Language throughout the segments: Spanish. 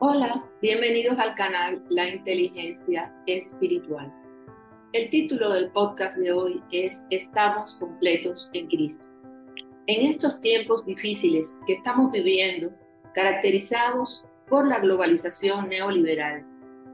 Hola, bienvenidos al canal La Inteligencia Espiritual. El título del podcast de hoy es Estamos completos en Cristo. En estos tiempos difíciles que estamos viviendo, caracterizados por la globalización neoliberal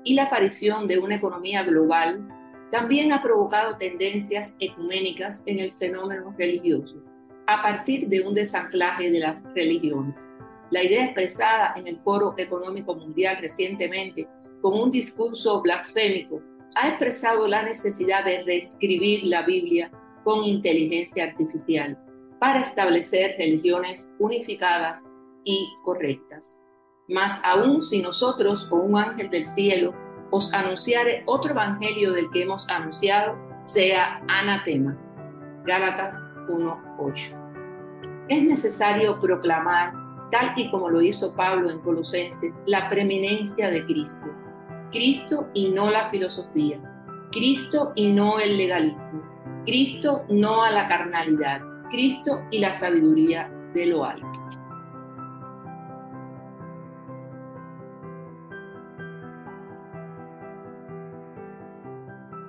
y la aparición de una economía global, también ha provocado tendencias ecuménicas en el fenómeno religioso, a partir de un desanclaje de las religiones la idea expresada en el Foro Económico Mundial recientemente con un discurso blasfémico ha expresado la necesidad de reescribir la Biblia con inteligencia artificial para establecer religiones unificadas y correctas. Más aún si nosotros o un ángel del cielo os anunciare otro evangelio del que hemos anunciado, sea anatema. Gálatas 1.8. Es necesario proclamar tal y como lo hizo Pablo en Colosenses, la preeminencia de Cristo. Cristo y no la filosofía. Cristo y no el legalismo. Cristo no a la carnalidad. Cristo y la sabiduría de lo alto.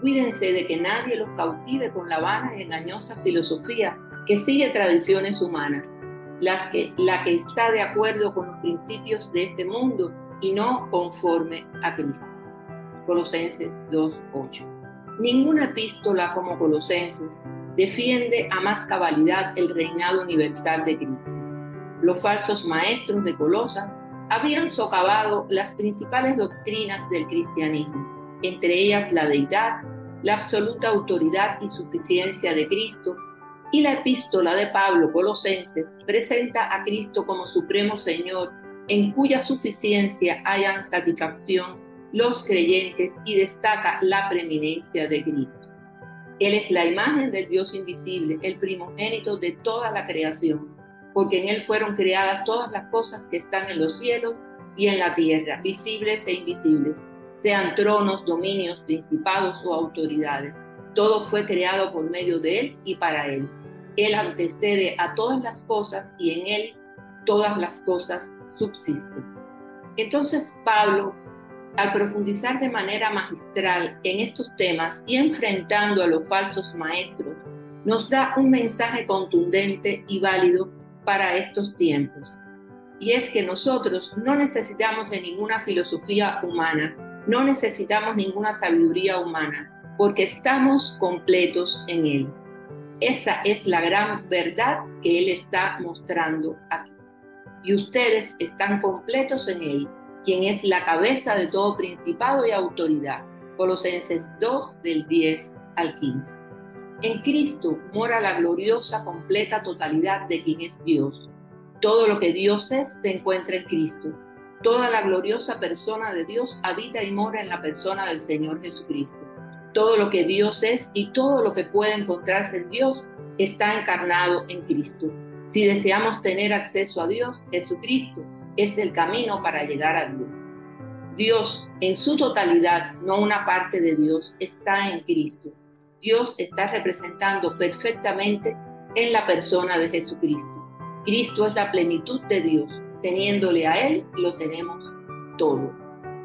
Cuídense de que nadie los cautive con la vana y engañosa filosofía que sigue tradiciones humanas la que, está de acuerdo con los principios de este mundo y no conforme a Cristo. Colosenses 2.8. Ninguna epístola como Colosenses defiende a más cabalidad el reinado universal de Cristo. Los falsos maestros de Colosa habían socavado las principales doctrinas del cristianismo, entre ellas la deidad, la absoluta autoridad y suficiencia de Cristo y la epístola de Pablo Colosenses presenta a Cristo como Supremo Señor, en cuya suficiencia hayan satisfacción los creyentes y destaca la preeminencia de Cristo. Él es la imagen del Dios invisible, el primogénito de toda la creación, porque en Él fueron creadas todas las cosas que están en los cielos y en la tierra, visibles e invisibles, sean tronos, dominios, principados o autoridades. Todo fue creado por medio de Él y para Él él antecede a todas las cosas y en Él todas las cosas subsisten. Entonces Pablo, al profundizar de manera magistral en estos temas y enfrentando a los falsos maestros, nos da un mensaje contundente y válido para estos tiempos. Y es que nosotros no necesitamos de ninguna filosofía humana, no necesitamos ninguna sabiduría humana, porque estamos completos en Él. Esa es la gran verdad que Él está mostrando aquí. Y ustedes están completos en Él, quien es la cabeza de todo principado y autoridad. Colosenses 2 del 10 al 15. En Cristo mora la gloriosa, completa totalidad de quien es Dios. Todo lo que Dios es se encuentra en Cristo. Toda la gloriosa persona de Dios habita y mora en la persona del Señor Jesucristo. Todo lo que Dios es y todo lo que puede encontrarse en Dios está encarnado en Cristo. Si deseamos tener acceso a Dios, Jesucristo es el camino para llegar a Dios. Dios en su totalidad, no una parte de Dios, está en Cristo. Dios está representando perfectamente en la persona de Jesucristo. Cristo es la plenitud de Dios. Teniéndole a Él, lo tenemos todo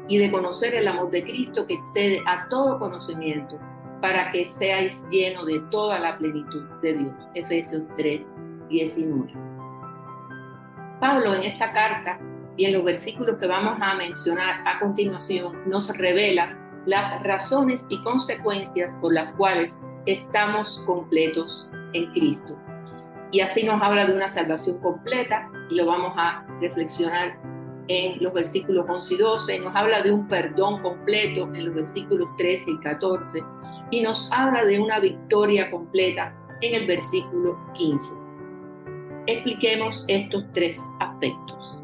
y de conocer el amor de Cristo que excede a todo conocimiento, para que seáis llenos de toda la plenitud de Dios. Efesios 3, 19. Pablo en esta carta y en los versículos que vamos a mencionar a continuación nos revela las razones y consecuencias por las cuales estamos completos en Cristo. Y así nos habla de una salvación completa y lo vamos a reflexionar en los versículos 11 y 12, nos habla de un perdón completo en los versículos 13 y 14 y nos habla de una victoria completa en el versículo 15. Expliquemos estos tres aspectos.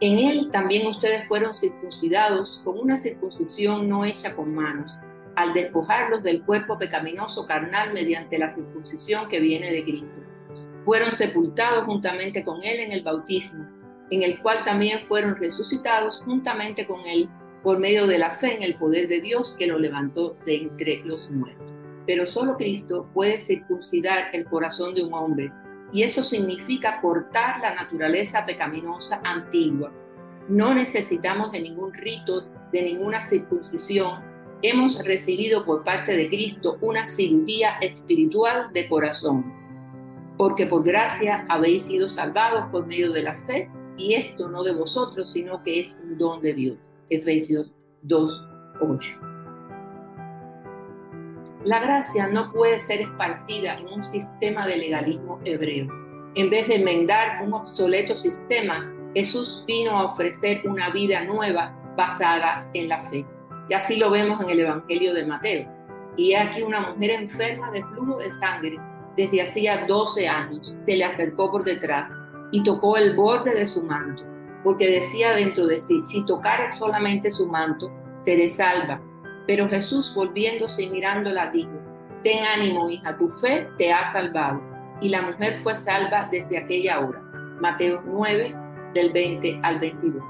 En él también ustedes fueron circuncidados con una circuncisión no hecha con manos al despojarlos del cuerpo pecaminoso carnal mediante la circuncisión que viene de Cristo. Fueron sepultados juntamente con Él en el bautismo, en el cual también fueron resucitados juntamente con Él por medio de la fe en el poder de Dios que lo levantó de entre los muertos. Pero solo Cristo puede circuncidar el corazón de un hombre, y eso significa cortar la naturaleza pecaminosa antigua. No necesitamos de ningún rito, de ninguna circuncisión. Hemos recibido por parte de Cristo una cirugía espiritual de corazón, porque por gracia habéis sido salvados por medio de la fe, y esto no de vosotros, sino que es un don de Dios. Efesios 2, 8. La gracia no puede ser esparcida en un sistema de legalismo hebreo. En vez de enmendar un obsoleto sistema, Jesús vino a ofrecer una vida nueva basada en la fe. Y así lo vemos en el Evangelio de Mateo. Y aquí una mujer enferma de flujo de sangre desde hacía 12 años se le acercó por detrás y tocó el borde de su manto, porque decía dentro de sí, si tocare solamente su manto, seré salva. Pero Jesús, volviéndose y mirándola, dijo, Ten ánimo, hija, tu fe te ha salvado. Y la mujer fue salva desde aquella hora. Mateo 9, del 20 al 22.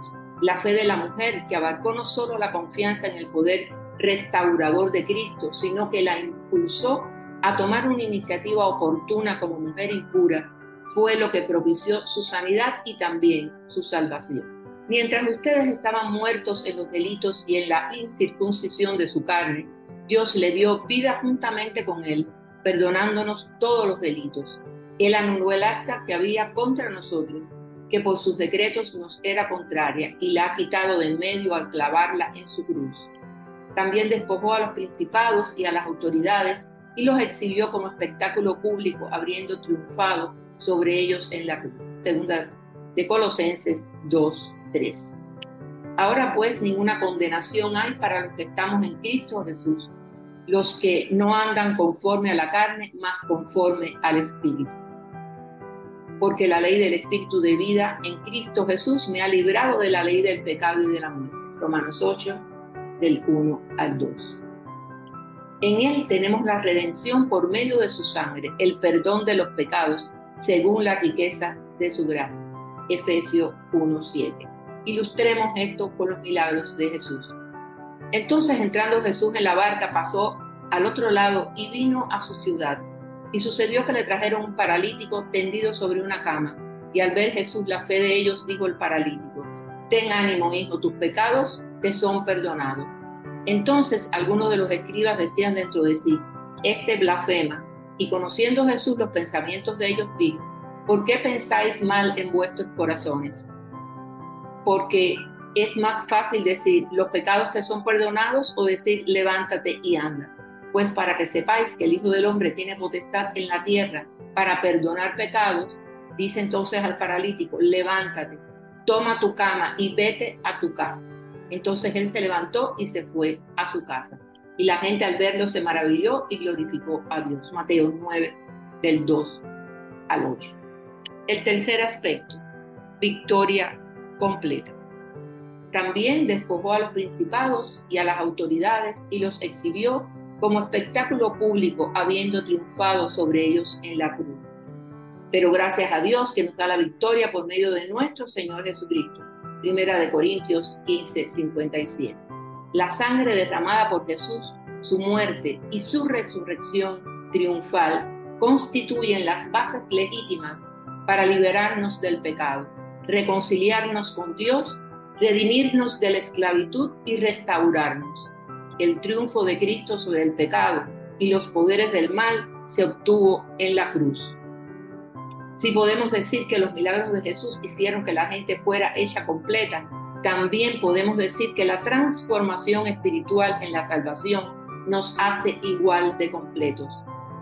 La fe de la mujer, que abarcó no solo la confianza en el poder restaurador de Cristo, sino que la impulsó a tomar una iniciativa oportuna como mujer impura, fue lo que propició su sanidad y también su salvación. Mientras ustedes estaban muertos en los delitos y en la incircuncisión de su carne, Dios le dio vida juntamente con él, perdonándonos todos los delitos. Él anuló el acta que había contra nosotros, que por sus decretos nos era contraria, y la ha quitado de en medio al clavarla en su cruz. También despojó a los principados y a las autoridades y los exhibió como espectáculo público, habiendo triunfado sobre ellos en la cruz. Segunda de Colosenses 2, 3. Ahora pues ninguna condenación hay para los que estamos en Cristo Jesús, los que no andan conforme a la carne, más conforme al Espíritu. Porque la ley del Espíritu de vida en Cristo Jesús me ha librado de la ley del pecado y de la muerte. Romanos 8, del 1 al 2. En Él tenemos la redención por medio de su sangre, el perdón de los pecados, según la riqueza de su gracia. Efesios 1.7 ilustremos esto con los milagros de Jesús. Entonces entrando Jesús en la barca pasó al otro lado y vino a su ciudad. Y sucedió que le trajeron un paralítico tendido sobre una cama. Y al ver Jesús la fe de ellos, dijo el paralítico, Ten ánimo, hijo, tus pecados te son perdonados. Entonces algunos de los escribas decían dentro de sí, Este blasfema. Y conociendo Jesús los pensamientos de ellos, dijo, ¿por qué pensáis mal en vuestros corazones? porque es más fácil decir los pecados te son perdonados o decir levántate y anda. Pues para que sepáis que el Hijo del Hombre tiene potestad en la tierra para perdonar pecados, dice entonces al paralítico, levántate, toma tu cama y vete a tu casa. Entonces él se levantó y se fue a su casa. Y la gente al verlo se maravilló y glorificó a Dios. Mateo 9, del 2 al 8. El tercer aspecto, victoria completa. También despojó a los principados y a las autoridades y los exhibió como espectáculo público, habiendo triunfado sobre ellos en la cruz. Pero gracias a Dios que nos da la victoria por medio de nuestro Señor Jesucristo. Primera de Corintios 15, 57. La sangre derramada por Jesús, su muerte y su resurrección triunfal constituyen las bases legítimas para liberarnos del pecado reconciliarnos con Dios, redimirnos de la esclavitud y restaurarnos. El triunfo de Cristo sobre el pecado y los poderes del mal se obtuvo en la cruz. Si podemos decir que los milagros de Jesús hicieron que la gente fuera hecha completa, también podemos decir que la transformación espiritual en la salvación nos hace igual de completos.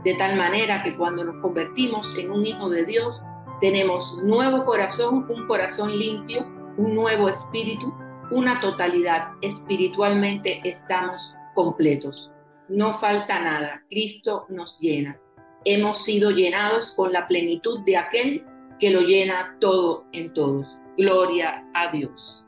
De tal manera que cuando nos convertimos en un hijo de Dios, tenemos nuevo corazón, un corazón limpio, un nuevo espíritu, una totalidad. Espiritualmente estamos completos. No falta nada. Cristo nos llena. Hemos sido llenados con la plenitud de aquel que lo llena todo en todos. Gloria a Dios.